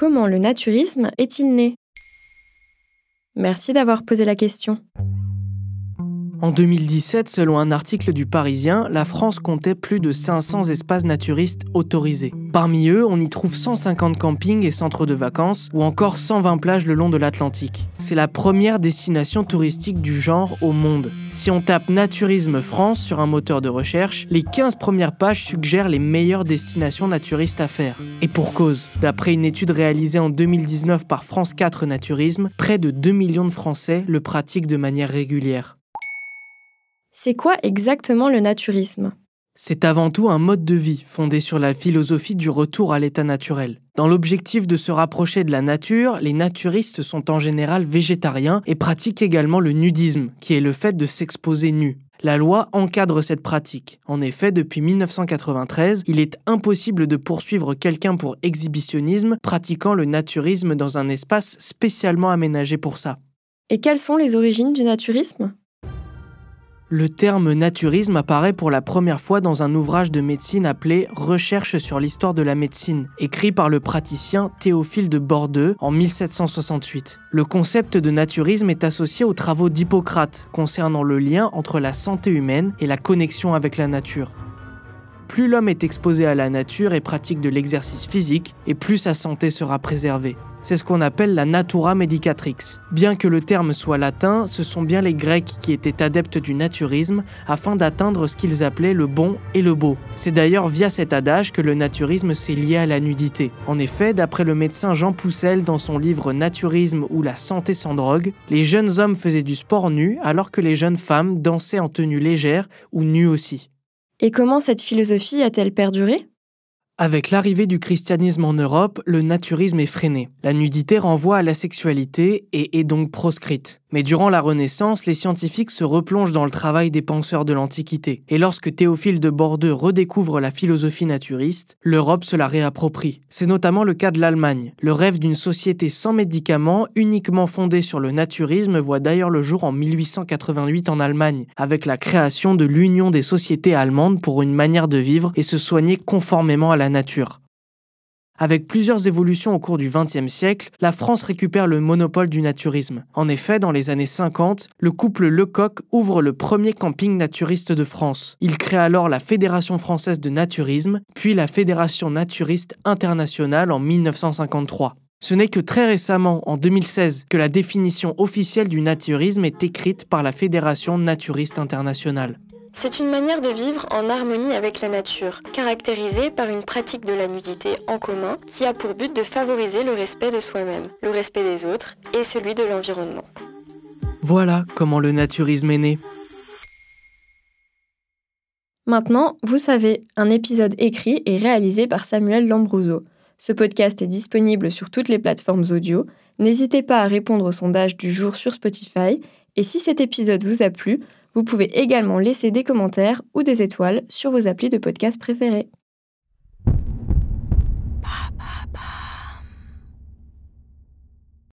Comment le naturisme est-il né? Merci d'avoir posé la question. En 2017, selon un article du Parisien, la France comptait plus de 500 espaces naturistes autorisés. Parmi eux, on y trouve 150 campings et centres de vacances, ou encore 120 plages le long de l'Atlantique. C'est la première destination touristique du genre au monde. Si on tape Naturisme France sur un moteur de recherche, les 15 premières pages suggèrent les meilleures destinations naturistes à faire. Et pour cause, d'après une étude réalisée en 2019 par France 4 Naturisme, près de 2 millions de Français le pratiquent de manière régulière. C'est quoi exactement le naturisme? C'est avant tout un mode de vie fondé sur la philosophie du retour à l'état naturel. Dans l'objectif de se rapprocher de la nature, les naturistes sont en général végétariens et pratiquent également le nudisme, qui est le fait de s'exposer nu. La loi encadre cette pratique. En effet, depuis 1993, il est impossible de poursuivre quelqu'un pour exhibitionnisme pratiquant le naturisme dans un espace spécialement aménagé pour ça. Et quelles sont les origines du naturisme? Le terme naturisme apparaît pour la première fois dans un ouvrage de médecine appelé Recherche sur l'histoire de la médecine, écrit par le praticien Théophile de Bordeaux en 1768. Le concept de naturisme est associé aux travaux d'Hippocrate concernant le lien entre la santé humaine et la connexion avec la nature. Plus l'homme est exposé à la nature et pratique de l'exercice physique, et plus sa santé sera préservée. C'est ce qu'on appelle la natura medicatrix. Bien que le terme soit latin, ce sont bien les Grecs qui étaient adeptes du naturisme afin d'atteindre ce qu'ils appelaient le bon et le beau. C'est d'ailleurs via cet adage que le naturisme s'est lié à la nudité. En effet, d'après le médecin Jean Poussel dans son livre Naturisme ou la santé sans drogue, les jeunes hommes faisaient du sport nu alors que les jeunes femmes dansaient en tenue légère ou nues aussi. Et comment cette philosophie a-t-elle perduré? Avec l'arrivée du christianisme en Europe, le naturisme est freiné. La nudité renvoie à la sexualité et est donc proscrite. Mais durant la Renaissance, les scientifiques se replongent dans le travail des penseurs de l'Antiquité. Et lorsque Théophile de Bordeaux redécouvre la philosophie naturiste, l'Europe se la réapproprie. C'est notamment le cas de l'Allemagne. Le rêve d'une société sans médicaments, uniquement fondée sur le naturisme, voit d'ailleurs le jour en 1888 en Allemagne, avec la création de l'Union des sociétés allemandes pour une manière de vivre et se soigner conformément à la nature. Avec plusieurs évolutions au cours du XXe siècle, la France récupère le monopole du naturisme. En effet, dans les années 50, le couple Lecoq ouvre le premier camping naturiste de France. Il crée alors la Fédération française de naturisme, puis la Fédération naturiste internationale en 1953. Ce n'est que très récemment, en 2016, que la définition officielle du naturisme est écrite par la Fédération naturiste internationale. C'est une manière de vivre en harmonie avec la nature, caractérisée par une pratique de la nudité en commun qui a pour but de favoriser le respect de soi-même, le respect des autres et celui de l'environnement. Voilà comment le naturisme est né. Maintenant, vous savez, un épisode écrit et réalisé par Samuel Lambrouzo. Ce podcast est disponible sur toutes les plateformes audio. N'hésitez pas à répondre au sondage du jour sur Spotify. Et si cet épisode vous a plu, vous pouvez également laisser des commentaires ou des étoiles sur vos applis de podcast préférés.